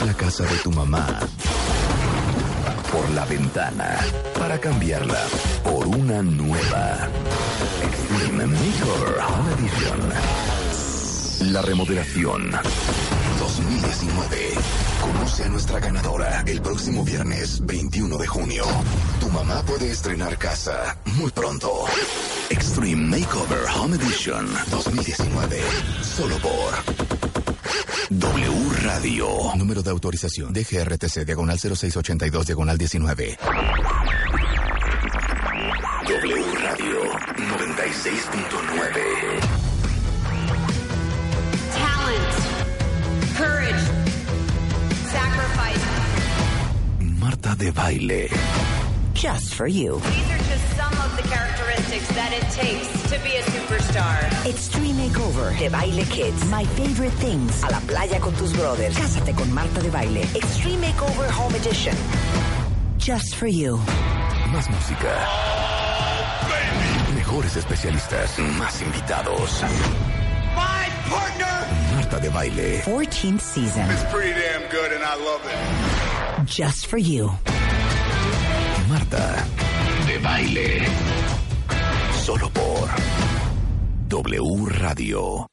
La casa de tu mamá por la ventana para cambiarla por una nueva. Extreme Makeover Home Edition. La remodelación 2019. Conoce a nuestra ganadora el próximo viernes 21 de junio. Tu mamá puede estrenar casa muy pronto. Extreme Makeover Home Edition 2019. Solo por W Radio. Número de autorización. DGRTC, diagonal 0682, diagonal 19. W Radio 96.9. talent, courage, sacrifice. Marta de baile. Just for you. That it takes to be a superstar. Extreme Makeover de Baile Kids. My favorite things. A la playa con tus brothers. Cásate con Marta de Baile. Extreme Makeover Home Edition. Just for you. Más música. Mejores especialistas. Más invitados. My partner Marta de baile. 14th season. is pretty damn good and I love it. Just for you. Marta de baile. Solo por W Radio.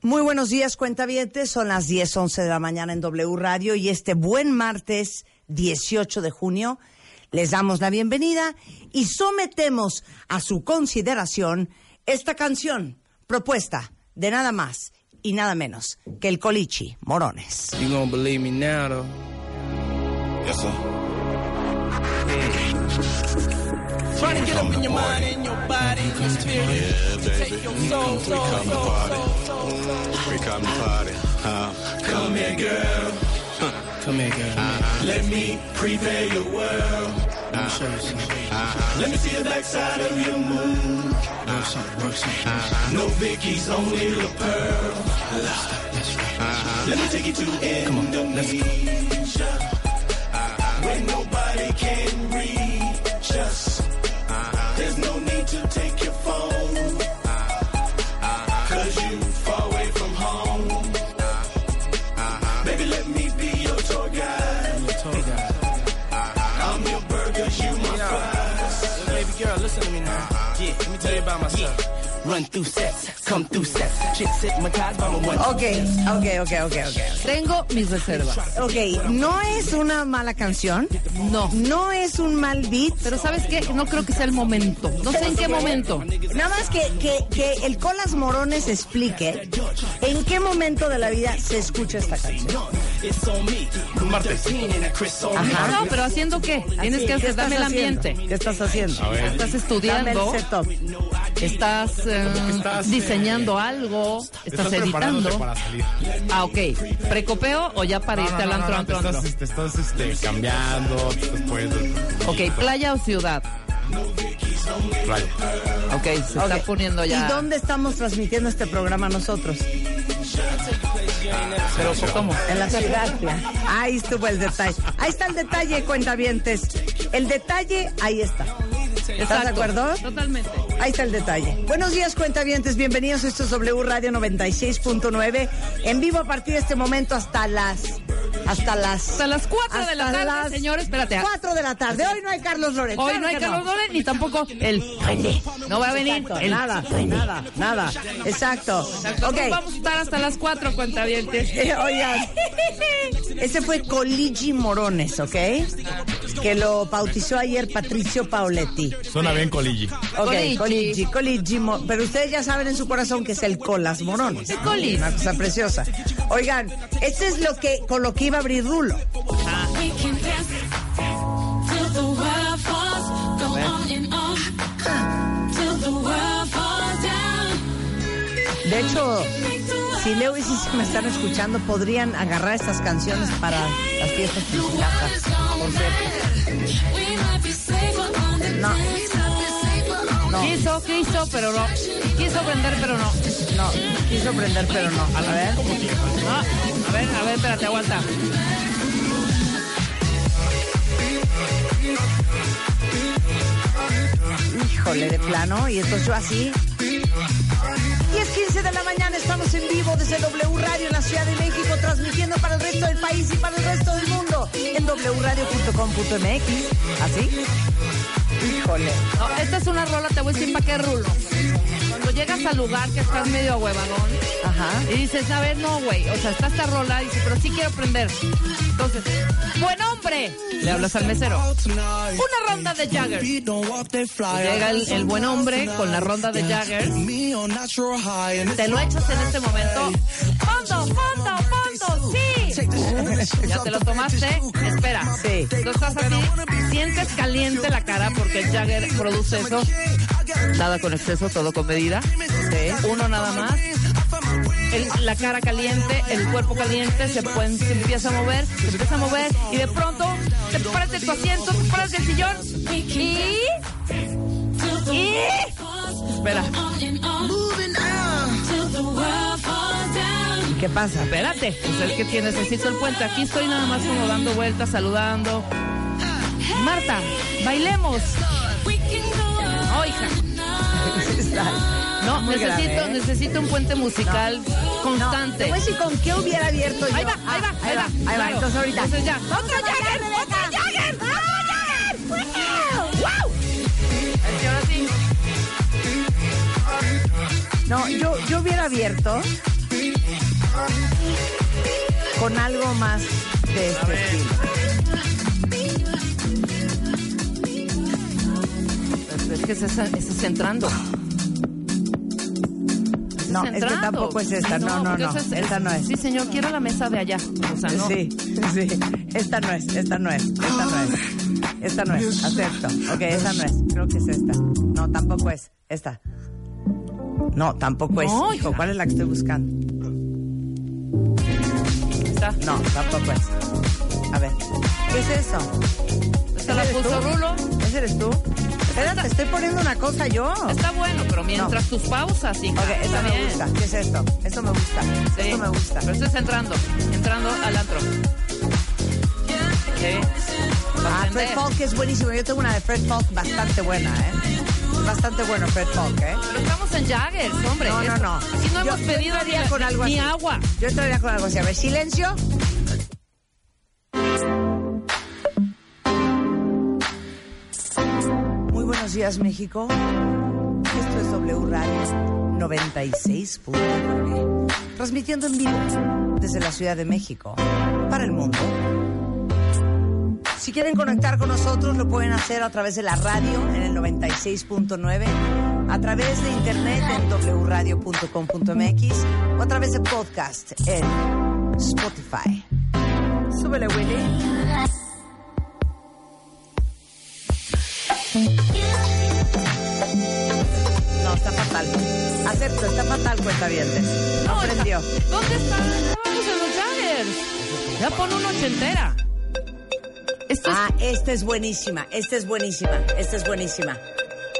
Muy buenos días, cuentavientes. Son las 10, 11 de la mañana en W Radio y este buen martes 18 de junio les damos la bienvenida y sometemos a su consideración esta canción propuesta de nada más y nada menos que el Colichi Morones. You gonna believe me now, though? Yes, sir. Trying to get up in your mind and your body, your spirit. Take your soul, soul, soul, soul, soul, soul. We come to party. Uh, come here, girl. Come here, girl. Let me prepare your world. Let me show you something. Let me see the backside of your moon. Work something, work something. No Vicky's, only La Pearl. That's right. Uh-huh. Let me take you to Indonesia. Where nobody can Yeah, let me tell you about myself. Run through sets, come through sets. Chicks hit my cars, I'm a one. Ok, ok, ok, ok, ok. Tengo mis reservas. Ok, no es una mala canción, No. no es un mal beat, Pero ¿sabes qué? No creo que sea el momento. No sé en qué momento. Nada más que, que, que el Colas Morones explique en qué momento de la vida se escucha esta canción. Ajá. No, pero ¿haciendo qué? Tienes Así, que ¿qué hacer, dame el estás haciendo? ambiente. ¿Qué estás haciendo? Estás Dame estudiando, el setup. estás, eh, estás, diseñando algo, estás, preparándote editando. para salir. Ah, ok. ¿Precopeo o ya para irte al antro, te antro, estás, antro? te estás este, cambiando después de Ok, playa o ciudad. playa. Ok, se está Ok. poniendo ya. ¿Y dónde estamos transmitiendo este programa nosotros? Pero ¿cómo? En la ciudad. Ahí estuvo el detalle. Ahí está el detalle, cuentavientes. El detalle, ahí está. ¿Estás de acuerdo? Totalmente. Ahí está el detalle. Buenos días, cuentavientes. Bienvenidos. Esto es W Radio 96.9. En vivo a partir de este momento hasta las. Hasta las. Hasta las 4 de la tarde, las señores. Espérate. 4 de la tarde. Hoy no hay Carlos Loret. Hoy claro no hay Carlos Loret ni tampoco el duende. No va a venir el nada, nada, nada. Exacto. Exacto. Ok. Vamos a estar hasta las 4, cuentavientes. Eh, Oigan, ese fue Coligi Morones, ¿ok? Que lo bautizó ayer Patricio Pauletti. Suena bien coligi. Ok, Coligi. Coligi, pero ustedes ya saben en su corazón que es el Colas Morones. ¿no? Colis. Una cosa preciosa. Oigan, este es lo que con lo que iba a abrir Rulo. De hecho, si Leo y si me están escuchando, podrían agarrar estas canciones para las fiestas casa. Por cierto. No. No, Quiso, quiso, pero no. Quiso prender, pero no. no, quiso prender, pero no. A ver. No. A ver, a ver, espérate, aguanta. Híjole, de plano. Y entonces yo así. 10, 15 de la mañana estamos en vivo desde W Radio en la Ciudad de México, transmitiendo para el resto del país y para el resto del mundo en wradio.com.mx. ¿Así? Híjole. No, esta es una rola, te voy a decir para qué rulo. Cuando llegas al lugar que estás medio ahuevadón Ajá. y dices, a ver, no, güey, o sea, está esta rola, y dices, pero sí quiero aprender. Entonces, buen hombre, le hablas al mesero. Una ronda de Jagger. Llega el, el buen hombre con la ronda de Jagger. Te lo echas en este momento. Fondo, fondo. Ya te lo tomaste. Espera. Sí. Tú estás así, sientes caliente la cara porque el Jagger produce eso. Nada con exceso, todo con medida. Uno nada más. El- la cara caliente, el cuerpo caliente, se, pueden- se empieza a mover, se empieza a mover y de pronto te paras de tu asiento, te paras del sillón y... y... Espera, ¿Qué pasa? espérate, es el que tiene, necesito el puente. Aquí estoy nada más como dando vueltas, saludando. Marta, bailemos. Oh, hija. No, necesito, ¿eh? necesito un puente musical No, constante. te voy a decir con qué hubiera abierto yo. Ahí va, ahí va, Ah, ahí va. Ahí va, claro. entonces ahorita. Entonces ya. ¡Otro Jagger! ¡Otro Jagger! ¡Otro Jagger! ¡Wow! Es que ahora sí. No, yo, yo hubiera abierto con algo más de este estilo. Es que ese es, ese es entrando. No, es que tampoco es esta. No, no, no. Esta no es. Sí, señor, quiero la mesa de allá. O sea, no. Sí, sí. Esta no es, esta no es, esta no es. Esta no es, acepto. Ok, esta no es. Creo que es esta. No, tampoco es. Esta. No, tampoco es. No, Hijo. ¿cuál es la que estoy buscando? Está. No, tampoco es. A ver. ¿Qué es eso? ¿Esta la ¿Ese eres puso tú? Rulo? ¿Ese eres tú? Espérate, estoy poniendo una cosa yo. Está bueno, pero mientras tus pausas, hija. Ok, esta me bien. gusta. ¿Qué es esto? Esto me gusta. Sí. Esto me gusta. Pero esto es entrando, entrando al antro. Sí. Ah, Fred. Falk es buenísimo. Yo tengo una de Fred Falk bastante buena, ¿eh? Bastante bueno Fred Falk, ¿eh? Pero estamos en Jaggers, hombre. No, no, no. Aquí no Yo- hemos yo pedido ni, con algo ni así. agua. Yo entraría con algo así. A ver, silencio. Muy buenos días, México. Esto es W Radio 96.9. Transmitiendo en vivo desde la Ciudad de México para el mundo. Si quieren conectar con nosotros, lo pueden hacer a través de la radio en el 96.9, a través de internet en wradio.com.mx o a través de podcast en Spotify. Súbele, Willy. No, está fatal. Acepto, está fatal, cuenta bien. No No, aprendió. ¿Dónde está? Estábamos en los Jaggers. Ya pon una ochentera. Esto Ah, esta es buenísima, esta es buenísima, esta es buenísima.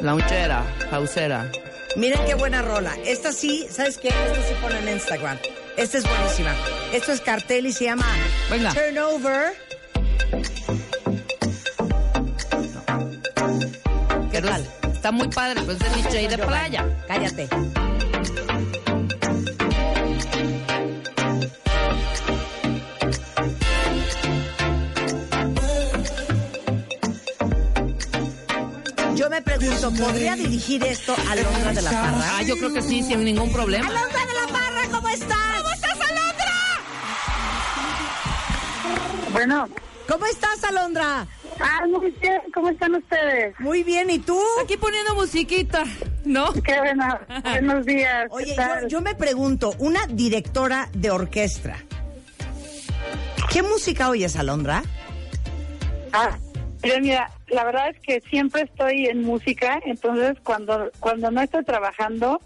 launchera, pausera. Miren qué buena rola. Esta sí, ¿sabes qué? Esta sí pone en Instagram. Esta es buenísima. Esto es cartel y se llama Venga. Turnover. ¿Qué tal? Está muy padre, pues es de DJ de playa. Cállate. Yo me pregunto, ¿podría dirigir esto a Londra de la Parra? Ah, yo creo que sí, sin ningún problema. ¡Alondra de la Parra, ¿cómo estás? ¿Cómo estás, Alondra? Bueno, ¿Cómo estás, Alondra? ah, muy bien, ¿cómo están ustedes? Muy bien, ¿y tú? Aquí poniendo musiquita, ¿no? Qué buena, buenos días. ¿qué Oye, yo, yo me pregunto, una directora de orquesta, ¿qué música oyes, Alondra? Ah, pero mira, la verdad es que siempre estoy en música, entonces cuando cuando no estoy trabajando,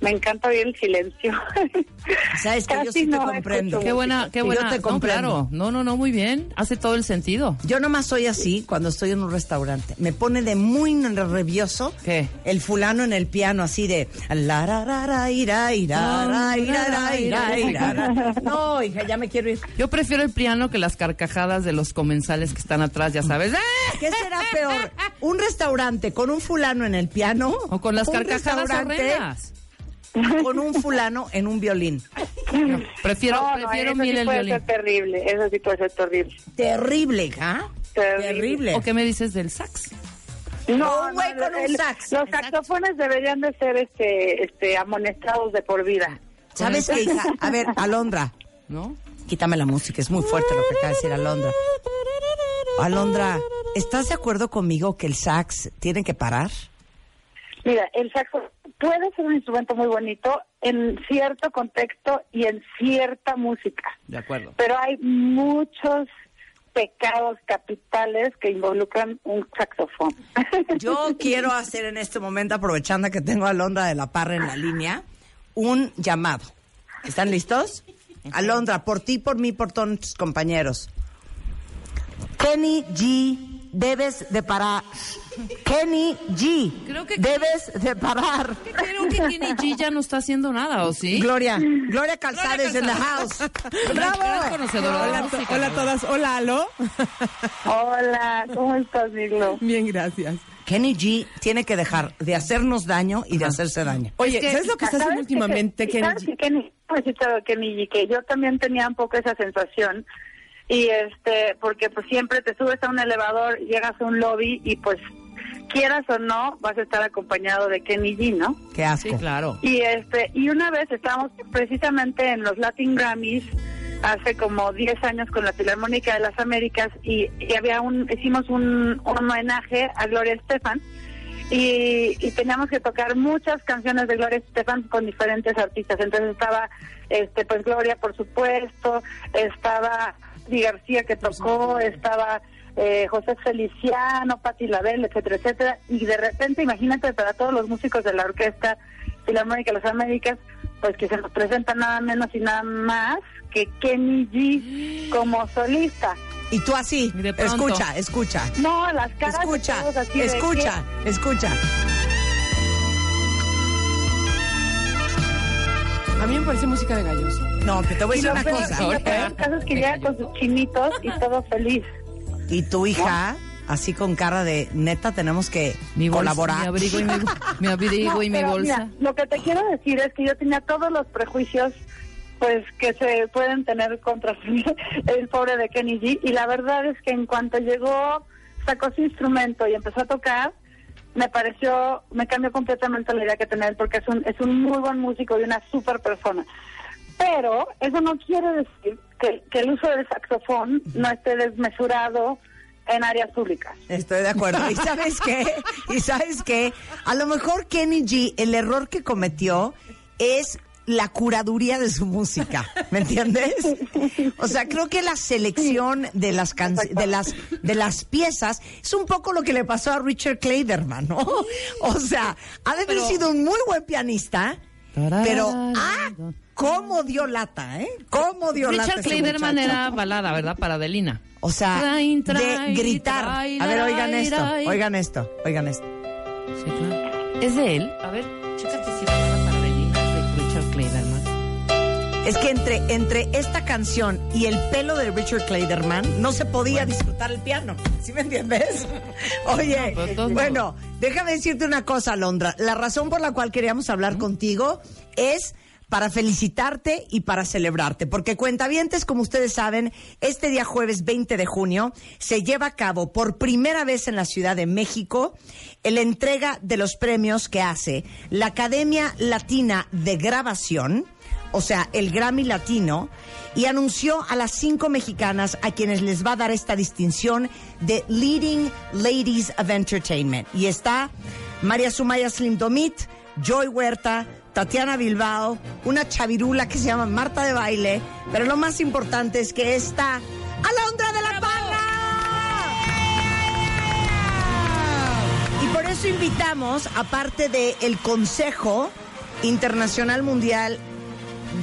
me encanta oír el silencio. Sabes que yo sí te no comprendo. Qué buena, qué Yo buena. te No, comprendo. claro. No, no, no, muy bien. Hace todo el sentido. Yo nomás soy así cuando estoy en un restaurante. Me pone de muy nervioso ¿Qué? el fulano en el piano así de la ra, ra, ra, ira, ira, ra, ira, ra, ira, ira, ra. No, hija, ya me quiero ir. Yo prefiero el piano que las carcajadas de los comensales que están atrás, ya sabes. ¿Qué será peor? ¿Un restaurante con un fulano en el piano? O con las ¿Un carcajadas horrendas. con un fulano en un violín. Prefiero, No, no, prefiero eso mil sí el puede violín. ser terrible, eso sí puede ser terrible. Terrible, hija. Terrible. ¿O qué me dices del sax? No, Un güey no, con un el- sax. Los saxofones deberían de ser este, este, amonestados de por vida. ¿Sabes qué, hija? A ver, Alondra. ¿No? Quítame la música, es muy fuerte lo que acaba de decir Alondra. Alondra, ¿estás de acuerdo conmigo que el sax tiene que parar? Mira, el saxo puede ser un instrumento muy bonito en cierto contexto y en cierta música, De acuerdo. pero hay muchos pecados capitales que involucran un saxofón. Yo quiero hacer en este momento, aprovechando que tengo a Alondra de la Parra en la línea, un llamado. ¿Están listos? Alondra, por ti, por mí, por todos tus compañeros. Kenny G, debes de parar. Kenny G, Creo que- debes de parar. Creo que Kenny G ya no está haciendo nada, ¿o sí? Gloria, Gloria Calzada is in the house. ¡Bravo! Hola, to- música. hola a todas. Hola, Alo. Hola, ¿cómo estás, Milo? Bien, gracias. Kenny G tiene que dejar de hacernos daño y de hacerse daño. Oye, Es que- ¿sabes lo que está haciendo últimamente, Sí, Kenny? ¿sabes qué, Kenny? Pues Kenny G, que yo también tenía un poco esa sensación y este porque pues siempre te subes a un elevador llegas a un lobby y pues quieras o no vas a estar acompañado de Kenny G no Qué asco. Sí, claro. y este y una vez estábamos precisamente en los Latin Grammys hace como 10 años con la Filarmónica de las Américas y, y había un hicimos un, un homenaje a Gloria Estefan y, y teníamos que tocar muchas canciones de Gloria Estefan con diferentes artistas entonces estaba este pues Gloria por supuesto estaba Di García que tocó estaba eh, José Feliciano, Patti Label, etcétera, etcétera, y de repente, imagínate para todos los músicos de la orquesta Filarmónica de las Américas, pues que se nos presenta nada menos y nada más que Kenny G como solista. Y tú así, escucha, escucha. No, las caras de Escucha, todos así de escucha, escucha. A mí me parece música de gallos. No, que te voy a decir una peor, cosa. y lo peor caso es que llega con sus chinitos y todo feliz. Y tu hija, así con cara de neta, tenemos que Mi bolsa, colaborar. Mi abrigo y mi, mi, abrigo y mi pero bolsa. mira, lo que te quiero decir es que yo tenía todos los prejuicios pues que se pueden tener contra el pobre de Kenny G y la verdad es que en cuanto llegó sacó su instrumento y empezó a tocar me pareció me cambió completamente la idea que tenía él porque es un es un muy buen músico y una super persona pero eso no quiere decir que, que el uso del saxofón no esté desmesurado en áreas públicas Estoy de acuerdo. ¿Y sabes qué? ¿Y sabes qué? A lo mejor Kenny G, el error que cometió es la curaduría de su música, ¿me entiendes? O sea, creo que la selección de las can- de las de las piezas es un poco lo que le pasó a Richard Clayderman, ¿no? O sea, ha de haber Pero- sido un muy buen pianista, pero ah, cómo dio lata, ¿eh? Cómo dio lata. Richard ese Clayderman muchacho. era balada, ¿verdad? Para Adelina. O sea, Train, de gritar. train, A ver, oigan train, esto, train. oigan esto, oigan esto. Sí, claro. ¿Es de él? A ver, chécate si Es que entre, entre esta canción y el pelo de Richard Clayderman no se podía disfrutar el piano. ¿Sí me entiendes? Oye, todos bueno, déjame decirte una cosa, Londra. La razón por la cual queríamos hablar contigo es para felicitarte y para celebrarte, porque Cuentavientes, como ustedes saben, este día jueves 20 de junio se lleva a cabo por primera vez en la Ciudad de México la entrega de los premios que hace la Academia Latina de Grabación, o sea, el Grammy Latino, y anunció a las cinco mexicanas a quienes les va a dar esta distinción de Leading Ladies of Entertainment. Y está María Sumaya Slim Domit, Joy Huerta, Tatiana Bilbao, una chavirula que se llama Marta de Baile, pero lo más importante es que está Alondra de la Parra. Y por eso invitamos, aparte del Consejo Internacional Mundial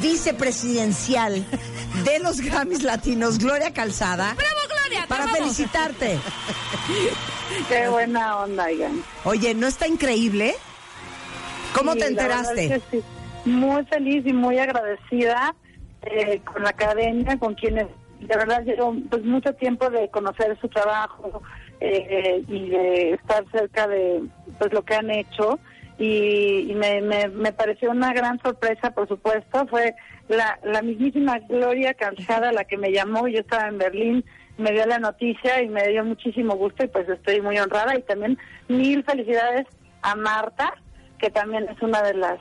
Vicepresidencial de los Grammys Latinos, Gloria Calzada, ¡Bravo, Gloria! ¡Te para felicitarte. qué buena onda oigan Oye, ¿no está increíble? ¿Cómo Sí, te enteraste? es que sí. Muy feliz y muy agradecida eh, con la academia, con quienes de verdad llevo pues mucho tiempo de conocer su trabajo eh, y de estar cerca de pues lo que han hecho y, y me, me, me pareció una gran sorpresa, por supuesto. Fue la, la mismísima Gloria Calzada la que me llamó. Yo estaba en Berlín, me dio la noticia y me dio muchísimo gusto y pues estoy muy honrada. Y también mil felicidades a Marta, que también es una de las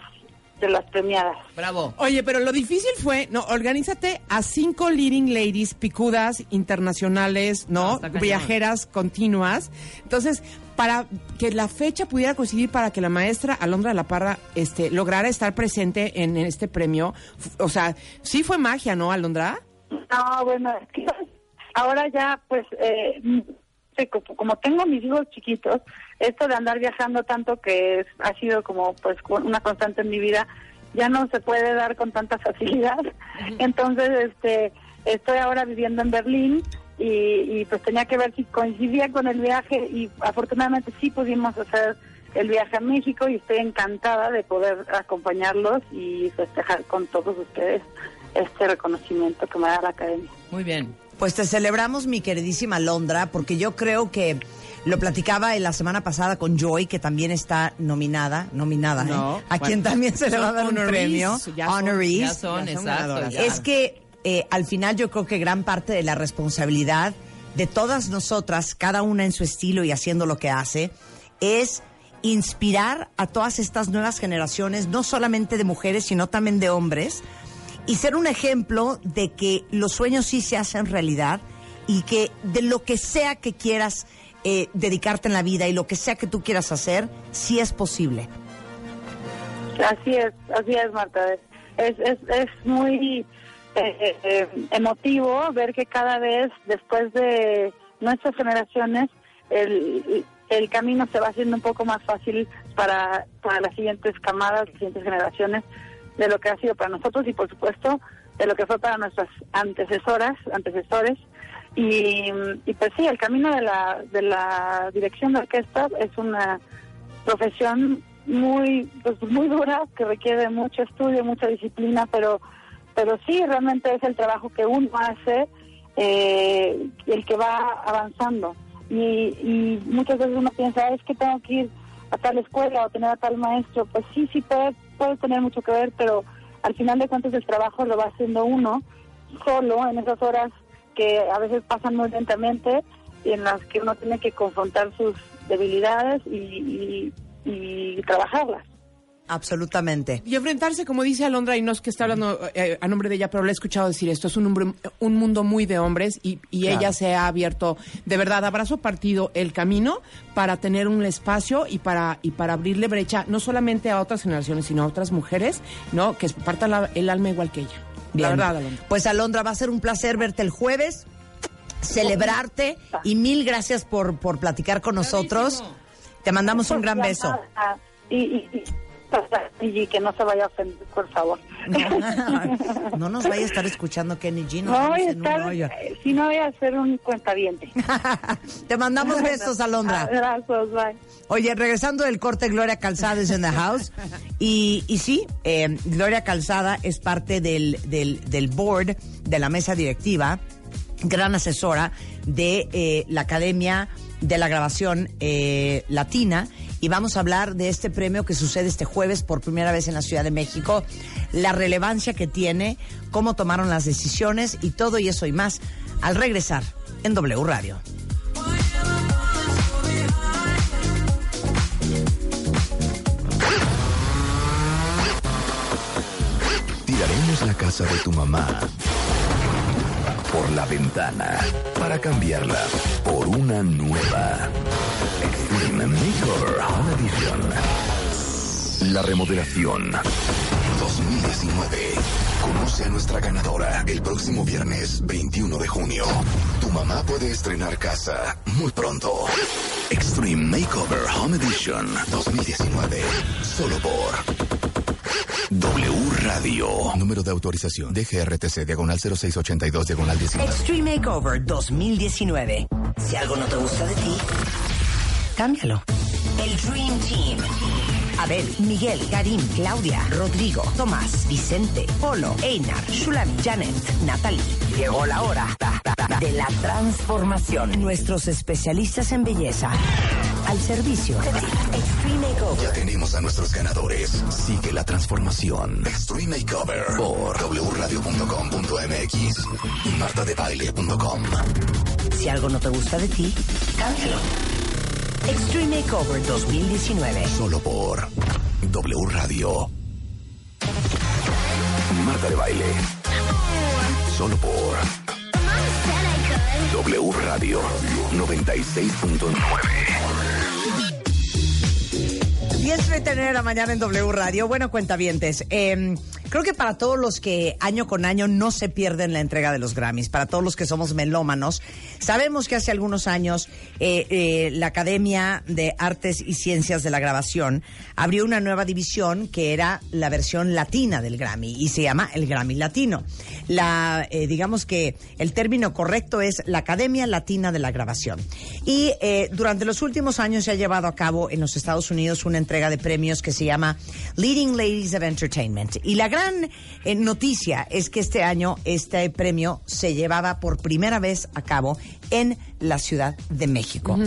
de las premiadas. Bravo. Oye, pero lo difícil fue, no, organízate a cinco leading ladies picudas internacionales, No. Viajeras continuas. Entonces, para que la fecha pudiera coincidir para que la maestra Alondra de la Parra este, lograra estar presente en, en este premio, o sea, sí fue magia, ¿no, Alondra? No, bueno, es que ahora ya, pues, eh, sí, como, como tengo mis hijos chiquitos, esto de andar viajando tanto que es- ha sido como, pues, una constante en mi vida, ya no se puede dar con tanta facilidad. Entonces, este, estoy ahora viviendo en Berlín y, y, pues tenía que ver si coincidía con el viaje y afortunadamente sí pudimos hacer el viaje a México y estoy encantada de poder acompañarlos y festejar con todos ustedes este reconocimiento que me da la academia. Muy bien. Pues te celebramos, mi queridísima Londra, porque yo creo que lo platicaba en la semana pasada con Joy, que también está nominada, nominada, ¿eh? No, a bueno, quien también se le va a dar un premio, ya son- honorees. Ya son, Ya son exacto. ganadoras. ya. Es que eh, al final yo creo que gran parte de la responsabilidad de todas nosotras, cada una en su estilo y haciendo lo que hace, es inspirar a todas estas nuevas generaciones, no solamente de mujeres, sino también de hombres, y ser un ejemplo de que los sueños sí se hacen realidad y que de lo que sea que quieras eh, dedicarte en la vida y lo que sea que tú quieras hacer, sí es posible. Así es, así es, Marta. Es, es, es muy eh, eh, emotivo ver que cada vez, después de nuestras generaciones, el, el camino se va haciendo un poco más fácil para, para las siguientes camadas, las siguientes generaciones, de lo que ha sido para nosotros y, por supuesto, de lo que fue para nuestras antecesoras, antecesores. Y, y pues sí, el camino de la, de la dirección de orquesta es una profesión muy pues muy dura que requiere mucho estudio mucha disciplina pero pero sí realmente es el trabajo que uno hace eh, el que va avanzando y, y muchas veces uno piensa es que tengo que ir a tal escuela o tener a tal maestro pues sí sí puede puede tener mucho que ver pero al final de cuentas el trabajo lo va haciendo uno solo en esas horas que a veces pasan muy lentamente y en las que uno tiene que confrontar sus debilidades y, y, y trabajarlas. Absolutamente. Y enfrentarse, como dice Alondra, y no es que está hablando eh, a nombre de ella, pero le he escuchado decir esto, es un, hombre- un mundo muy de hombres y, y Claro. ella se ha abierto, de verdad, abrazo partido el camino para tener un espacio y para, y para abrirle brecha no solamente a otras generaciones, sino a otras mujeres, ¿no? Que partan la- el alma igual que ella. La verdad, Alondra. Pues Alondra, va a ser un placer verte el jueves, celebrarte y mil gracias por, por platicar con nosotros. Te mandamos un gran beso. Ah, Y, y, y, y que no se vaya a ofender, por favor. No nos vaya a estar escuchando Kenny G. No voy a estar, si no voy a hacer un cuentaviente. Te mandamos besos, Alondra. Abrazos, bye. Oye, regresando del corte, Gloria Calzada es en the house. Y, y sí, eh, Gloria Calzada es parte del, del, del board, de la mesa directiva, gran asesora de eh, la Academia de la Grabación eh, Latina. Y vamos a hablar de este premio que sucede este jueves por primera vez en la Ciudad de México, la relevancia que tiene, cómo tomaron las decisiones y todo y eso y más al regresar en W Radio. Tiraremos la casa de tu mamá por la ventana para cambiarla por una nueva. Extreme Makeover Home Edition. La remodelación 2019. Conoce a nuestra ganadora el próximo viernes 21 de junio. Tu mamá puede estrenar casa muy pronto. Extreme Makeover Home Edition 2019. Solo por W Radio. Número de autorización. DGRTC, diagonal 0682, diagonal 19. Extreme Makeover 2019. Si algo no te gusta de ti, cámbialo. El Dream Team. Abel, Miguel, Karim, Claudia, Rodrigo, Tomás, Vicente, Polo, Einar, Shulam, Janet, Natalie. Llegó la hora de la transformación. Nuestros especialistas en belleza. al servicio de ti. Extreme Makeover. Ya tenemos a nuestros ganadores. Sigue la transformación. Extreme Makeover por wradio.com.mx y martadebaile.com. Si algo no te gusta de ti, cámbialo. Extreme Makeover 2019. Solo por W Radio. Marta de Baile. Solo por W Radio 96.9. 10.39 de la mañana en W Radio. Bueno, cuentavientes, eh, creo que para todos los que año con año no se pierden la entrega de los Grammys, para todos los que somos melómanos, sabemos que hace algunos años eh, eh, la Academia de Artes y Ciencias de la Grabación abrió una nueva división que era la versión latina del Grammy y se llama el Grammy Latino. La, eh, digamos que el término correcto es la Academia Latina de la Grabación. Y durante los últimos años se ha llevado a cabo en los Estados Unidos una entrega de premios que se llama Leading Ladies of Entertainment. Y la gran eh, noticia es que este año este premio se llevaba por primera vez a cabo en la Ciudad de México.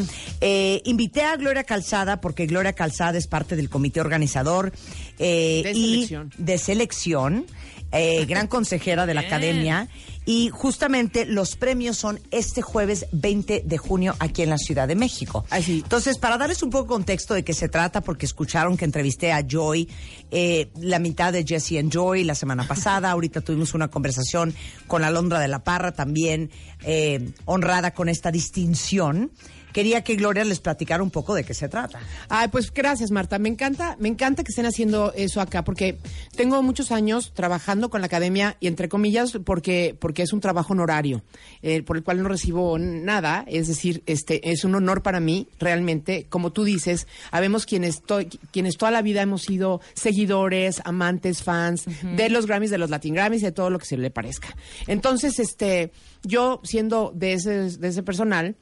Eh, invité a Gloria Calzada porque Gloria Calzada es parte del comité organizador eh, De y selección. de selección, eh, gran consejera de la academia. Y justamente los premios son este jueves 20 de junio aquí en la Ciudad de México. Entonces, para darles un poco de contexto de qué se trata, porque escucharon que entrevisté a Joy, eh, la mitad de Jesse and Joy la semana pasada. Ahorita tuvimos una conversación con Alondra de la Parra, también eh, honrada con esta distinción. Quería que Gloria les platicara un poco de qué se trata. Ay, pues gracias, Marta. Me encanta, me encanta que estén haciendo eso acá, porque tengo muchos años trabajando con la academia y entre comillas, porque, porque es un trabajo honorario, eh, por el cual no recibo nada. Es decir, este, es un honor para mí, realmente. Como tú dices, habemos quienes, to- quienes toda la vida hemos sido seguidores, amantes, fans de los Grammys, de los Latin Grammys, de todo lo que se le parezca. Entonces, este, yo siendo de ese, de ese personal,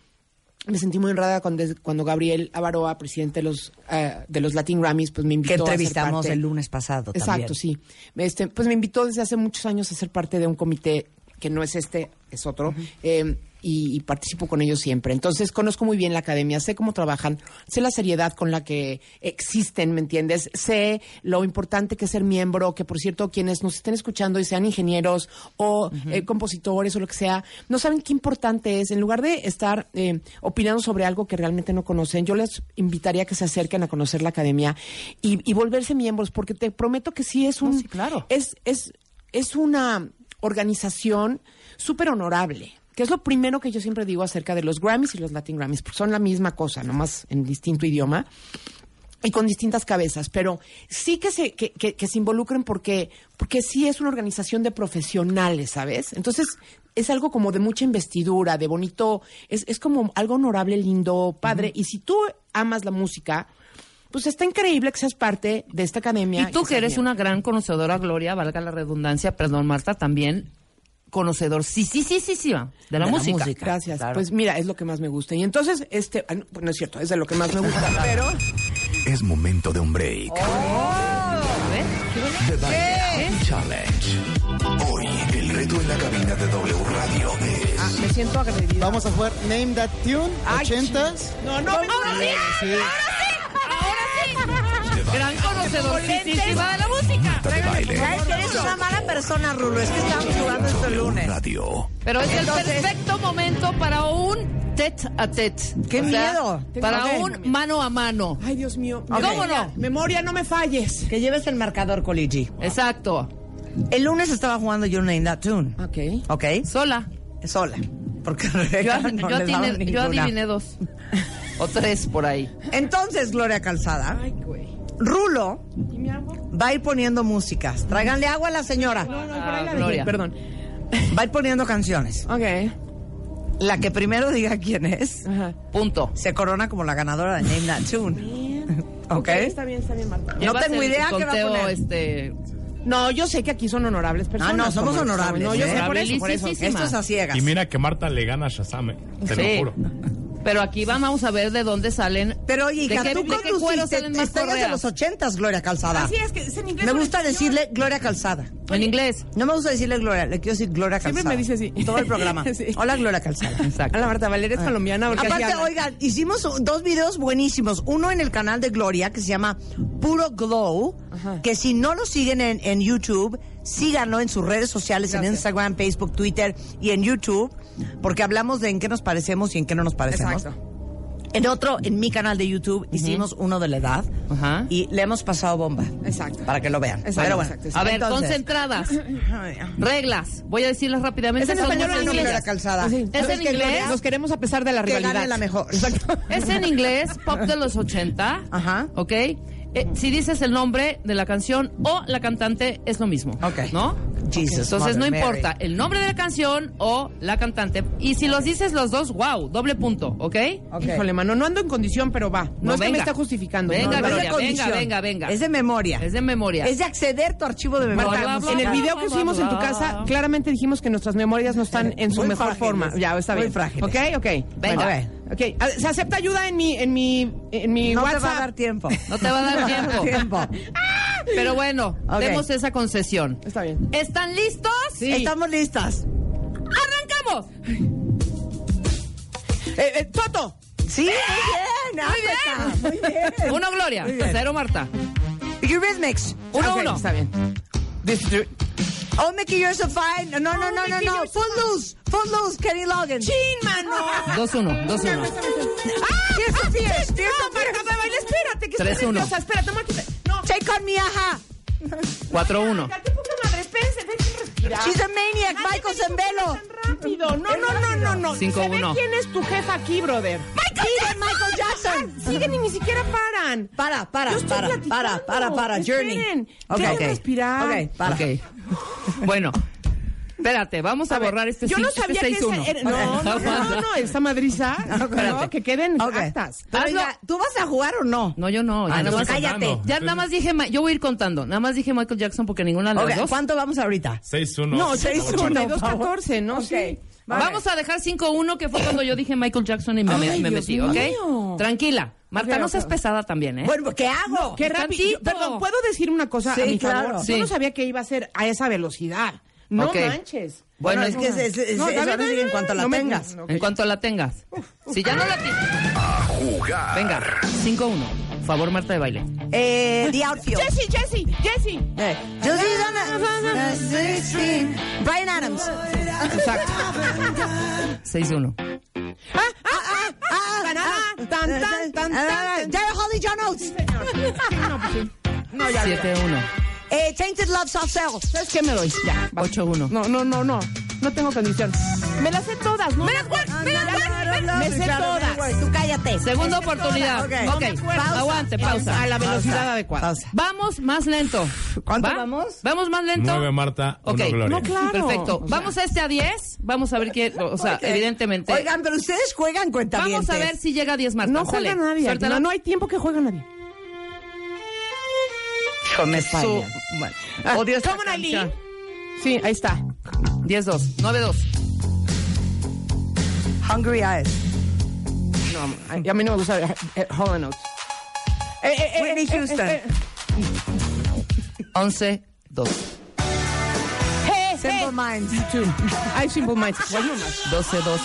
me sentí muy honrada cuando, cuando Gabriel Avaroa, presidente de los, eh, de los Latin Grammys, pues me invitó Que a ser entrevistamos parte- el lunes pasado Exacto, también. sí. Este, pues me invitó desde hace muchos años a ser parte de un comité que no es este, es otro, eh, y, y participo con ellos siempre. Entonces conozco muy bien la academia, sé cómo trabajan, sé la seriedad con la que existen, ¿me entiendes? Sé lo importante que es ser miembro, que por cierto, quienes nos estén escuchando y sean ingenieros o eh, compositores o lo que sea, no saben qué importante es. En lugar de estar eh, opinando sobre algo que realmente no conocen, yo les invitaría a que se acerquen a conocer la academia y, y volverse miembros, porque te prometo que sí es un... claro. Es, es, es una organización súper honorable. Que es lo primero que yo siempre digo acerca de los Grammys y los Latin Grammys, porque son la misma cosa, nomás en distinto idioma y con distintas cabezas, pero sí que se, que, que- que se involucren porque, porque sí es una organización de profesionales, ¿sabes? Entonces, es algo como de mucha investidura, de bonito, es, es como algo honorable, lindo, padre. Y si tú amas la música, pues está increíble que seas parte de esta academia. Y tú que eres una gran conocedora, Gloria, valga la redundancia, perdón, Marta, también conocedor, sí, sí, sí, sí, sí, va, de la música. Gracias. Pues mira, es lo que más me gusta. Y entonces, este, ah, no, pues no es cierto, es de lo que más me gusta, pero... Es momento de un break. The Baile Challenge. Hoy, el reto en la cabina de W Radio es... Ah, me siento agredida. Vamos a jugar Name That Tune, Ay, 80s. No, no, me Sí. Sí, sí, sí, va de la música. De Baile. ¿Sabes que eres una mala persona, Rulo? Es que estábamos jugando esto el lunes. Radio. Pero es Entonces- el perfecto momento para un tete a tete. ¡Qué miedo! Para un mano a mano. Ay, Dios mío. Ok. ¿Cómo no? Memoria, no me falles. Que lleves el marcador, Coligi. Exacto. El lunes estaba jugando You Name That Tune. Ok. ¿Ok? Sola. Sola. Porque Yo, no yo adiviné, yo adiviné dos. O tres por ahí. Entonces, Gloria Calzada, Ay, güey. Rulo va a ir poniendo músicas. Tráiganle agua a la señora. No, no, por Ah, ahí la Gloria. dejé, Perdón. Va a ir poniendo canciones. Ok. La que primero diga quién es, Ajá. Punto. se corona como la ganadora de Name That Tune. ¿Ok? Está bien, está bien, Marta. No tengo idea qué va a poner. este, No, yo sé que aquí son honorables personas. Ah, no, somos honorables, No, yo ¿eh? sé por eso, por eso. Esto es a ciegas. Y mira que Marta le gana a Shazam, eh, te Sí. lo juro. Pero aquí vamos a ver de dónde salen. Pero oye, ¿De hija, qué- tú de qué cuero conduciste salen más estrellas de los ochentas, Gloria Calzada. Así es que es en inglés. Me gusta decirle Gloria Calzada. En inglés. No me gusta decirle Gloria, le quiero decir Gloria Calzada. Siempre me dice así. Todo el programa. Sí. Hola, Gloria Calzada. Exacto. Hola Marta Valeria es colombiana porque así Aparte, oigan, hicimos dos videos buenísimos. Uno en el canal de Gloria, que se llama Puro Glow, que si no lo siguen en, en YouTube, síganlo en sus redes sociales, en Instagram, Facebook, Twitter y en YouTube, porque hablamos de en qué nos parecemos y en qué no nos parecemos. Exacto. En otro, en mi canal de YouTube, hicimos uno de la edad Ajá. y le hemos pasado bomba. Exacto. Para que lo vean. Exacto, Pero bueno, exacto, A ver, entonces- concentradas. Reglas. Voy a decirlas rápidamente. ¿Es en español Calzada? Sí. ¿Es ¿Sabes en inglés? Nos queremos a pesar de la Que rivalidad. gane la mejor. Es en inglés, pop de los 80. Ajá. ¿Ok? Eh, si dices el nombre de la canción o la cantante, es lo mismo. Ok. ¿No? Jesus, Entonces no Mary. importa el nombre de la canción o la cantante. Y si los dices los dos, wow, doble punto, ¿ok? Híjole, mano, no ando en condición, pero va. No, No, es que me está justificando. Venga, no, Gloria, venga, venga, venga. Es de memoria. Es de memoria. Es de acceder tu archivo de memoria. Bla, en el video bla, que hicimos en tu casa, claramente dijimos que nuestras memorias no están en su Muy mejor frágiles. forma. Ya, está Muy bien. frágiles. Ok, ok. Venga. Bueno, ok. Se acepta ayuda en mi, en mi, en mi no WhatsApp. te va a dar tiempo. No te va a dar tiempo. tiempo. Pero bueno, Ok. demos esa concesión. Está bien. ¿Están listos? Estamos listas. ¡Arrancamos! Eh, eh, Toto. Sí, muy bien. Muy bien. Uno, Gloria. Muy bien. Cero, Marta. Eurythmics. Uno, Ok, uno. Está bien. This is the- Oh, Mickey, you're so fine. No, no, no, no, no. No. so Footloose. Footloose, Kenny Loggins. ¡Chin, mano! Dos, uno. Dos, uno. ¡Ah! Tears for Fears. Tears No, for Fears. de baile, espérate, que estoy nerviosa. Espérate, Marta. No. Take on me, ajá. Cuatro, uno. ¡Qué poca madre! Espérense. She's a maniac, Michael tan rápido. No, no, no, no, no. Cinco, Se ve uno. quién es tu jefa aquí, brother. Michael, Michael Jackson. Siguen y ni siquiera paran. Para, para, Yo estoy para, para, para, para. Journey. Ok. respirar. Ok, para. Ok. Bueno. Espérate, vamos a, A ver, borrar este Yo no este sabía que esa 6-1. era- No, no, no, no, no, esta madriza. No, que queden Ok. actas. Pero Hazlo. oiga, ¿tú vas a jugar o no? No, yo no. Ya, Ah, nada no más, estoy cállate. contando. ya nada más dije, yo voy a ir contando. Nada más dije Michael Jackson porque ninguna de las Ok, dos. ¿cuánto vamos ahorita? 6-1. No, Seis, uno, 82, por favor. 14, ¿no? Ok. Sí. Vamos a dejar 5-1, que fue cuando yo dije Michael Jackson y me, Ay, me Dios metí, ¿ok? mío. Tranquila. Marta, no seas pesada también, ¿eh? Bueno, ¿qué hago? Qué rápido. Perdón, ¿puedo decir una cosa Sí, a mi claro. favor? Sí. Yo no sabía que iba a ser a esa velocidad. No Ok. manches. Bueno, Bueno, es que es, es, es- No, sí dame, que en cuanto la no me- tengas. no, En cuanto la tengas. Si ya no la tienes. Jugar. Venga, 5-1. Favor, Marta de baile. Eh, The Outfield. Jesse, Jesse, Jesse. Eh, Josie Donna- 16. Brian Adams. Exacto. 6-1. Ah, ah, ah, ah, tan, ah, tan, tan, tan, tan, Ah, tan. Daryl Holly John Oates. Sí, no, pues sí. No, ya. 7-1. Eh, Tainted Love Soft Cell. ¿Sabes qué me doy? Ya. va. 8-1. No, no, no, no. No tengo condición. Me las sé todas, ¿no? Me las Me sé todas. Tú cállate. Segunda oportunidad. Ok. Me aguante, pausa. A la velocidad adecuada. Pausa. Vamos más lento. ¿Cuánto ¿Va? vamos? Vamos más lento. 9 Marta, 1 Ok. No, claro. Perfecto. O sea, Vamos a este a 10. Vamos a ver quién. O sea, evidentemente. Oigan, pero ustedes juegan cuenta Vamos a ver si llega a 10 Marta. No Sale. juega nadie. No, no hay tiempo que juega nadie. Me falla. Bueno. Ah, Odio esta canción. Sí, ahí está. 10-2. 9-2. Hungry Eyes. No, a, mí no me gusta eh, Hall Notes. Eh, eh, eh, Whitney eh, Houston. eh, eh. 11-2. Hey, Simple hey. Minds. Two. Hay Simple Minds. ¿Cuál no más? 12-2.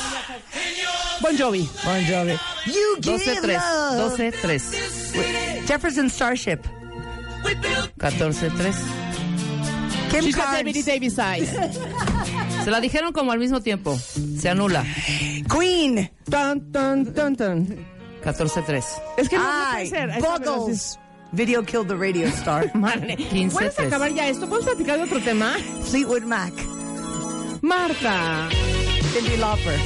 Bon Jovi. Bon Jovi. You give 12-3. love. 12-3. Jefferson Starship. 14-3. Kim Carnes. Davis eyes. Se la dijeron como al mismo tiempo. Se anula. Queen. Tan, tan, tan, tan. 14-3. Es que no, no Ay, puede ser. Buggles. Video killed the radio star. Madre. 15, ¿Puedes acabar ya esto? ¿Puedes platicar de otro tema? Fleetwood Mac. Marta. Cindy Lauper.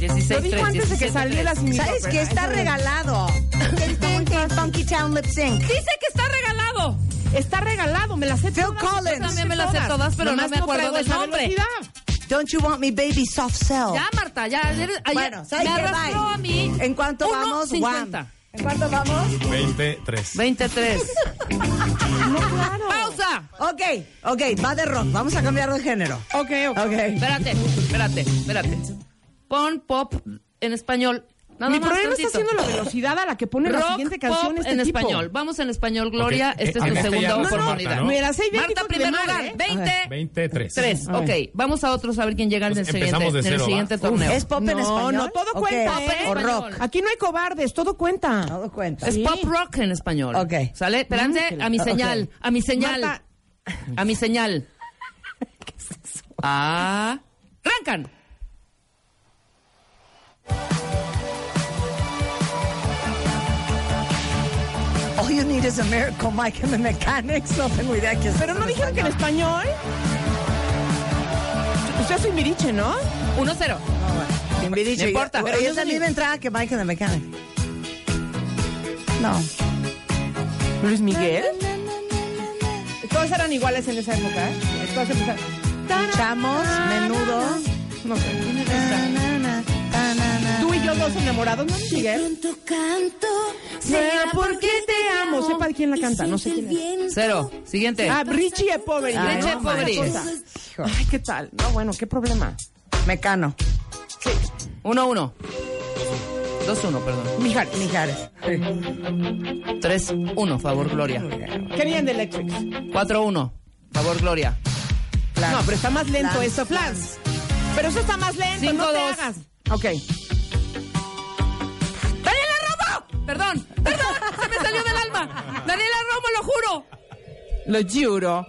16-3. Lo dijo antes de que 17-3. saliera sin ¿Sabes qué? Está regalado. Funky Town Lip Sync. Dice que está regalado. Está regalado, me las sé Phil todas. Collins. Yo también me las sé todas, pero no me acuerdo del nombre. velocidad. Don't you want me, baby, soft cell. Ya, Marta, ya. ayer Bueno, ¿sabes me arrastró Bye. a mí. ¿En cuánto Uno, vamos? 50. Wham. ¿En cuánto vamos? 23. 23. ¡Pausa! Ok, ok, va de rock. Vamos a cambiar de género. Ok, ok. Ok. Espérate, espérate, espérate. Pon pop en español Nada Mi más problema tantito. está siendo la velocidad a la que pone la Rock, siguiente canción pop este en tipo. español. Vamos en español, Gloria. Ok, Esta eh, es tu este segunda oportunidad. Marta, ¿no? La sé idéntico Marta, primer lugar. ¿eh? 20. 23. Tres, A ok. ver. Vamos a otros a ver quién llega en el Pues siguiente, empezamos de en el cero, siguiente torneo. ¿Es pop en No, español? no, todo Ok. cuenta, Pop en ¿eh? O español. rock. Aquí no hay cobardes, todo cuenta. Todo cuenta. Es Sí. pop rock en español. Ok. ¿Sale? Espérense, Mm, a mi la- señal, a mi señal. Marta. A mi señal. Ah. ¡Rancan! All you need is a miracle, Mike and the Mechanics. No tengo idea qué es Pero no dijeron que en español. Usted es Miriche, ¿no? 1-0. Timbiriche. No importa, Pero es yo la soy- misma entrada que Mike and the Mechanics. No. Luis Miguel. Todos eran iguales en esa época, ¿eh? Todos empezaron. Chamos, menudo. No sé. Tú y yo dos enamorados, ¿no, Miguel? Sea porque te amo. Sepa de quién la canta, no sé quién es. Cero. Siguiente. Ah, Richie e Poveri. Ay, Richie no. Ay, ¿qué tal? No, bueno, qué problema. Mecano. 1-1. 2-1, perdón. Mijares. Mijares. 3-1, favor, Gloria. Kenny and the Electrics. 4-1, favor, Gloria. No, pero está más lento Flans, esto, Flans. Pero eso está más lento, Cinco, no te dos. hagas. Ok. ¡Daniela Romo! Perdón, perdón, se me salió del alma. Daniela Romo, lo juro. Lo juro.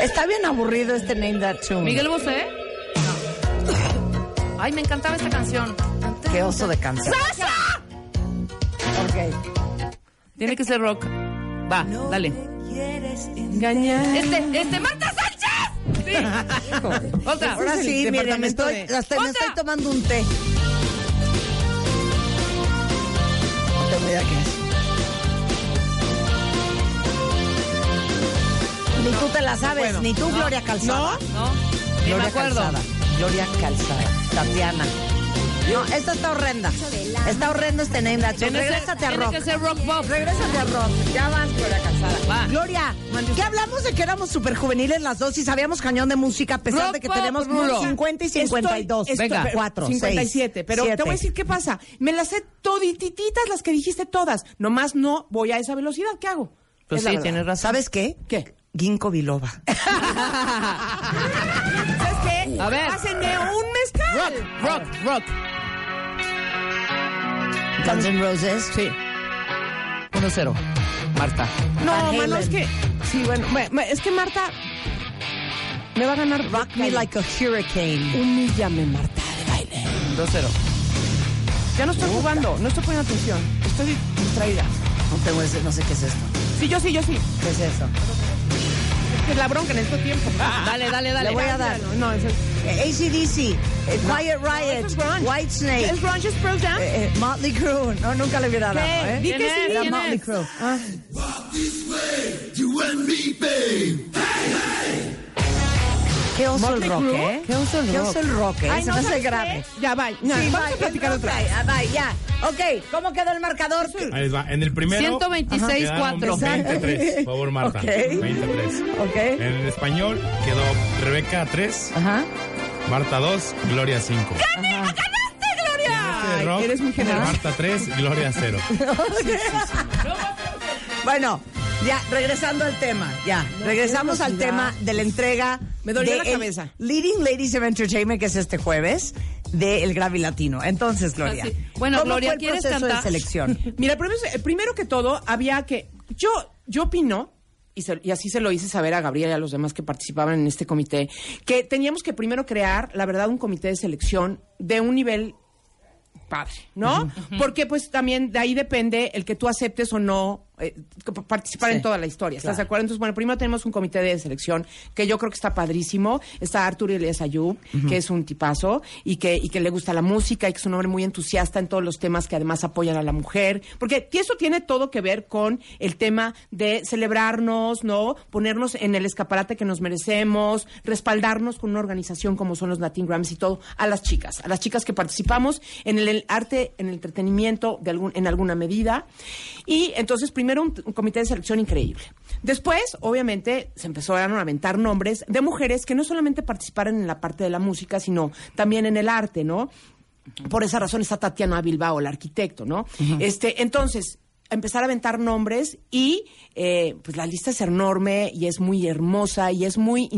Está bien aburrido este Name That Tune. Miguel Bosé. Ay, me encantaba esta canción. Qué oso de canción. ¡Sasha! Ok. Tiene que ser rock. Va, dale. Engañar. Este, este, Marta Sánchez. Sí. Otra. Ahora sí, miren, me estoy, de- hasta me estoy tomando un té. No tengo idea qué es. Ni tú te la sabes, Bueno. ni tú, Gloria Calzada. No, me Gloria acuerdo. Calzada. Gloria Calzada. Tatiana. No, esta está horrenda. Está horrendo este name that. Tiene Regrésate a tiene rock. que ser rock pop. Regrésate a rock. Ya vas, Gloria Calzada. Va. Gloria, ¿qué hablamos de que éramos súper juveniles las dos y sabíamos cañón de música a pesar Rock de que pop, tenemos Rulo. 50 y 52? Estoy- Venga. pero- 4, 57. Pero te voy a decir qué pasa. Me las sé toditititas las que dijiste todas. Nomás no voy a esa velocidad. ¿Qué hago? Pues Es sí, verdad. tienes razón. ¿Sabes qué? ¿Qué? Ginkgo biloba. ¿Sabes qué? A ver. Pásenme un mezcal. Rock, rock, rock. Guns N' Roses. Sí. 1-0. Marta. No, mano, es que... Sí, bueno, me- me- es que Marta me va a ganar. Rock me like a hurricane. Humíllame, Marta, de baile. 2-0. Ya no estoy jugando, no estoy poniendo atención. Estoy distraída. No, tengo ese- no sé qué es esto. Sí, yo sí, yo sí. ¿Qué es eso? Es la bronca en este tiempo. Dale, dale, dale. Le voy a dar. No, es, Eh, ACDC, eh, Quiet Riot, eso es grunge. White Snake, es grunge, es Pearl Jam. eh, eh, Motley Crue. No, nunca le hubiera dado. ¿eh? Di que ¿Quién sí. es? Era ¿Quién Motley es? Crue. Ah. Qué oso Motley el rock. ¿eh? Qué oso el Qué rock. oso el rock, ¿eh? Ay, Se no, me hace ¿sabes qué? grave. Ya, va. No, Sí, vamos bye, a platicar otra vez. ah, bye, ya. Ok, ¿cómo quedó el marcador? Ahí va. En el primero. 126, quedaron 4. 23, por favor, Marta. Ok. 23. Ok. En el español quedó Rebeca 3, Ajá. Marta 2, Gloria 5. ¡Ganaste, Gloria! Este rock, eres muy generosa. Marta 3, Gloria 0. Bueno, ya, regresando al tema, ya. Regresamos al tema de la entrega. Me dolió de la cabeza. Leading Ladies of Entertainment, que es este jueves, del Grammy Latino. Entonces, Gloria. Ah, sí. Bueno, ¿cómo Gloria, fue el ¿quieres proceso cantar? de selección? Mira, primero, primero que todo, había que. Yo, yo opino. Y, se- y así se lo hice saber a Gabriela y a los demás que participaban en este comité, que teníamos que primero crear, la verdad, un comité de selección de un nivel padre, ¿no? Porque pues también de ahí depende el que tú aceptes o no eh, participar Sí, en toda la historia, ¿estás claro. de acuerdo? Entonces, bueno, primero tenemos un comité de selección que yo creo que está padrísimo. Está Arturo Elias Ayub, que es un tipazo y que, y que le gusta la música y que es un hombre muy entusiasta en todos los temas que además apoyan a la mujer. Porque eso tiene todo que ver con el tema de celebrarnos, ¿no? Ponernos en el escaparate que nos merecemos, respaldarnos con una organización como son los Latin Grams y todo, a las chicas, a las chicas que participamos en el, el arte, en el entretenimiento de algún, en alguna medida. Y entonces primero primero un, un comité de selección increíble. Después, obviamente, se empezaron a aventar nombres de mujeres que no solamente participaran en la parte de la música, sino también en el arte, ¿no? Por esa razón está Tatiana Bilbao, el arquitecto, ¿no? Este, entonces, empezar a aventar nombres y eh, pues la lista es enorme y es muy hermosa y es muy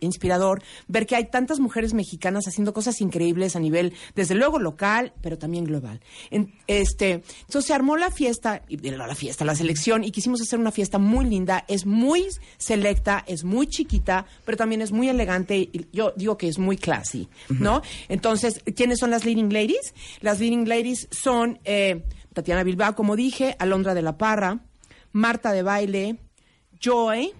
inspirador ver que hay tantas mujeres mexicanas haciendo cosas increíbles a nivel, desde luego local, pero también global. En- este, entonces se armó la fiesta, la fiesta, la selección y quisimos hacer una fiesta muy linda, es muy selecta, es muy chiquita, pero también es muy elegante y yo digo que es muy classy, ¿no? Entonces, ¿quiénes son las leading ladies? Las leading ladies son eh, Tatiana Bilbao, como dije, Alondra de la Parra, Marta de Baile, Joy.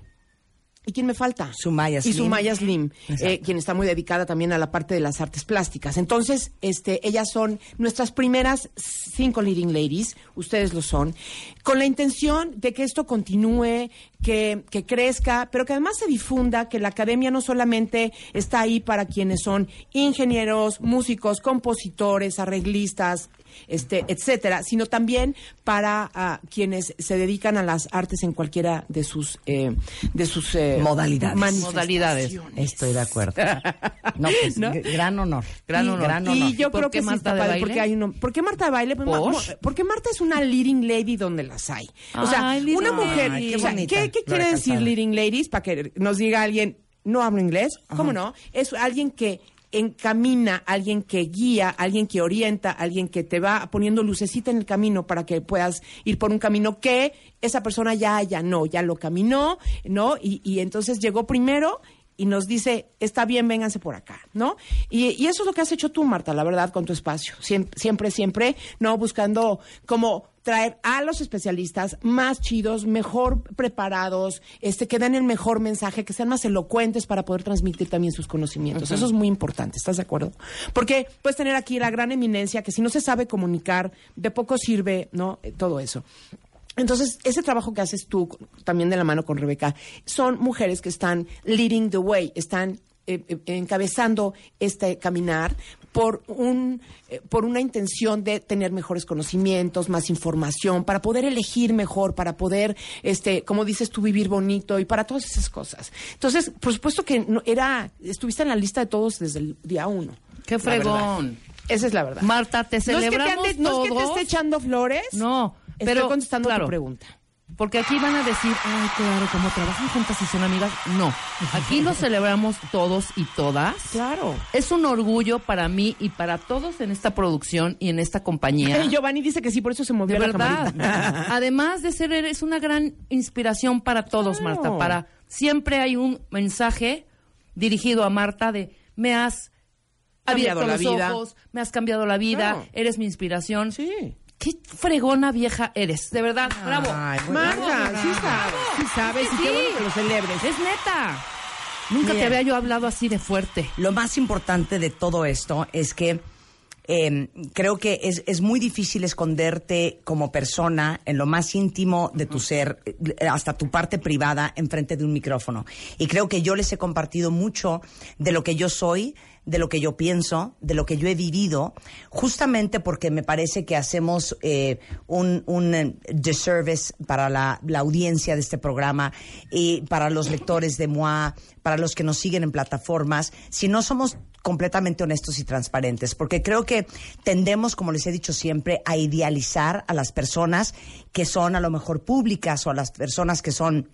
¿Y quién me falta? Sumaya Y Slim. Sumaya Slim, eh, quien está muy dedicada también a la parte de las artes plásticas. Entonces, este, ellas son nuestras primeras cinco leading ladies, ustedes lo son, con la intención de que esto continúe, que, que crezca, pero que además se difunda, que la academia no solamente está ahí para quienes son ingenieros, músicos, compositores, arreglistas, este, etcétera, sino también para ah, quienes se dedican a las artes en cualquiera de sus eh, de sus eh, Modalidades. manifestaciones. Estoy de acuerdo. No, pues, gran honor. Gran Y- honor. gran Y yo ¿Por creo que sí Marta está de Baile? porque hay uno, ¿por qué Marta de baile? Porque Marta es una leading lady donde las hay. O sea, Ay, una mujer, Ay, qué o sea, bonita, ¿qué, qué quiere decir Calzada. leading ladies? Para que nos diga alguien, no hablo inglés, ¿cómo no? Es alguien que encamina, alguien que guía, alguien que orienta, alguien que te va poniendo lucecita en el camino para que puedas ir por un camino que esa persona ya, ya no, ya lo caminó, ¿no? Y, y entonces llegó primero y nos dice, está bien, vénganse por acá, ¿no? Y, y eso es lo que has hecho tú, Marta, la verdad, con tu espacio. Siempre, siempre, siempre, ¿no? Buscando como traer a los especialistas más chidos, mejor preparados, este, que den el mejor mensaje, que sean más elocuentes para poder transmitir también sus conocimientos. Eso es muy importante, ¿estás de acuerdo? Porque puedes tener aquí la gran eminencia que si no se sabe comunicar, de poco sirve, ¿no? Eh, Todo eso. Entonces, ese trabajo que haces tú, también de la mano con Rebeca, son mujeres que están leading the way, están eh, eh, encabezando este caminar por un eh, por una intención de tener mejores conocimientos, más información, para poder elegir mejor, para poder, este, como dices tú, vivir bonito y para todas esas cosas. Entonces, por supuesto que no, era, estuviste en la lista de todos desde el día uno. Qué fregón. Esa es la verdad. Marta, te No es que te celebramos ande- no es que te todos. esté echando flores. No, Estoy pero contestando claro, tu pregunta. Porque aquí van a decir, ay, claro, como trabajan juntas y son amigas. No, aquí lo celebramos todos y todas. Claro. Es un orgullo para mí y para todos en esta producción y en esta compañía. Giovanni dice que sí, por eso se movió De la verdad. camarita. Además de ser, eres una gran inspiración para todos, Claro. Marta. Para siempre hay un mensaje dirigido a Marta de me has Cambiado abierto la los vida. ojos, me has cambiado la vida, Claro. eres mi inspiración. Sí. Qué fregona vieja eres, de verdad. Bravo. Ay, bueno. Marta, sí sabes, sí sabes, y Sí. qué bueno que lo celebres. Es neta. Nunca te Mira. había yo hablado así de fuerte. Lo más importante de todo esto es que eh, creo que es, es muy difícil esconderte como persona en lo más íntimo de tu ser, eh, hasta tu parte privada, enfrente de un micrófono. Y creo que yo les he compartido mucho de lo que yo soy, de lo que yo pienso, de lo que yo he vivido, justamente porque me parece que hacemos eh, un, un eh, disservice para la, la audiencia de este programa y para los lectores de MOA, para los que nos siguen en plataformas, si no somos completamente honestos y transparentes, porque creo que tendemos, como les he dicho siempre, a idealizar a las personas que son a lo mejor públicas o a las personas que son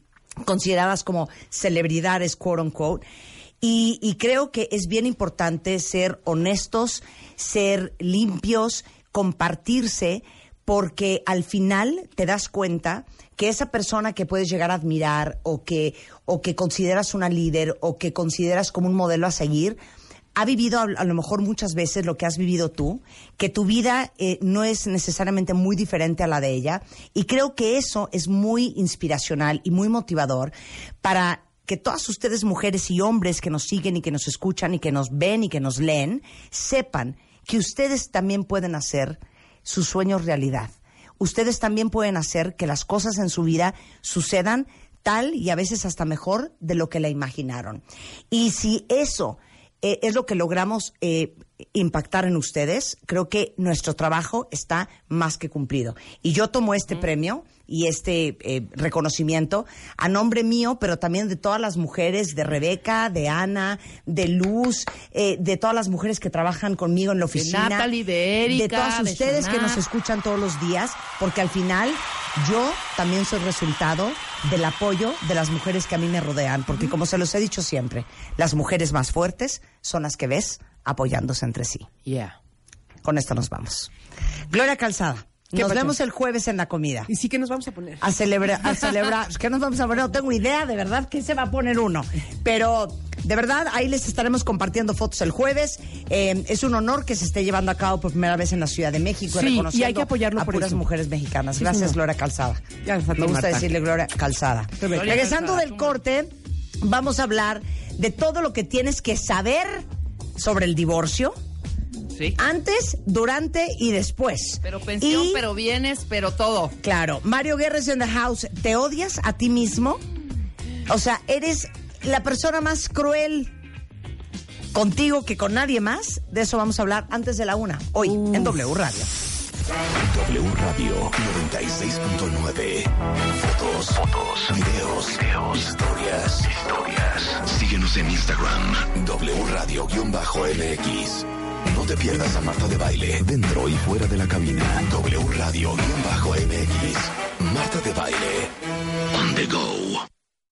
consideradas como celebridades, quote unquote. Y, y creo que es bien importante ser honestos, ser limpios, compartirse, porque al final te das cuenta que esa persona que puedes llegar a admirar o que, o que consideras una líder o que consideras como un modelo a seguir, ha vivido a, lo mejor muchas veces lo que has vivido tú, que tu vida eh, no es necesariamente muy diferente a la de ella, y creo que eso es muy inspiracional y muy motivador para que todas ustedes mujeres y hombres que nos siguen y que nos escuchan y que nos ven y que nos leen, sepan que ustedes también pueden hacer sus sueños realidad. Ustedes también pueden hacer que las cosas en su vida sucedan tal y a veces hasta mejor de lo que la imaginaron. Y si eso eh, es lo que logramos eh, impactar en ustedes, creo que nuestro trabajo está más que cumplido. Y yo tomo este premio y este eh, reconocimiento a nombre mío, pero también de todas las mujeres, de Rebeca, de Ana, de Luz, eh, de todas las mujeres que trabajan conmigo en la oficina. Natalie, de Erika, De todas de ustedes que nos escuchan todos los días, porque al final yo también soy resultado del apoyo de las mujeres que a mí me rodean, porque como se los he dicho siempre, las mujeres más fuertes son las que ves apoyándose entre sí. Yeah. Con esto nos vamos. Gloria Calzada, ¿Qué nos vemos el jueves en la comida. ¿Y sí que nos vamos a poner? A celebrar, a celebrar. ¿Qué nos vamos a poner? No tengo idea de verdad qué se va a poner uno. Pero de verdad, ahí les estaremos compartiendo fotos el jueves. Eh, es un honor que se esté llevando a cabo por primera vez en la Ciudad de México. Sí, y reconociendo hay que apoyarlo a por puras eso. mujeres mexicanas. Sí, Gracias. Gloria Calzada. Ya, Me gusta Marta. decirle Gloria Calzada. Gloria Regresando Calzada, del corte, vamos a hablar de todo lo que tienes que saber sobre el divorcio. Sí. Antes, durante y después. Pero pensión, Y- pero bienes, pero todo. Claro, Mario Guerres in the house. ¿Te odias a ti mismo? O sea, eres la persona más cruel contigo que con nadie más. De eso vamos a hablar antes de la una, hoy, en W Radio. W Radio 96.9. Fotos, fotos, videos, videos, historias, historias. Síguenos en Instagram, W Radio-MX. Te pierdas a Marta de Baile, dentro y fuera de la cabina. W Radio-MX. Marta de Baile. On the go.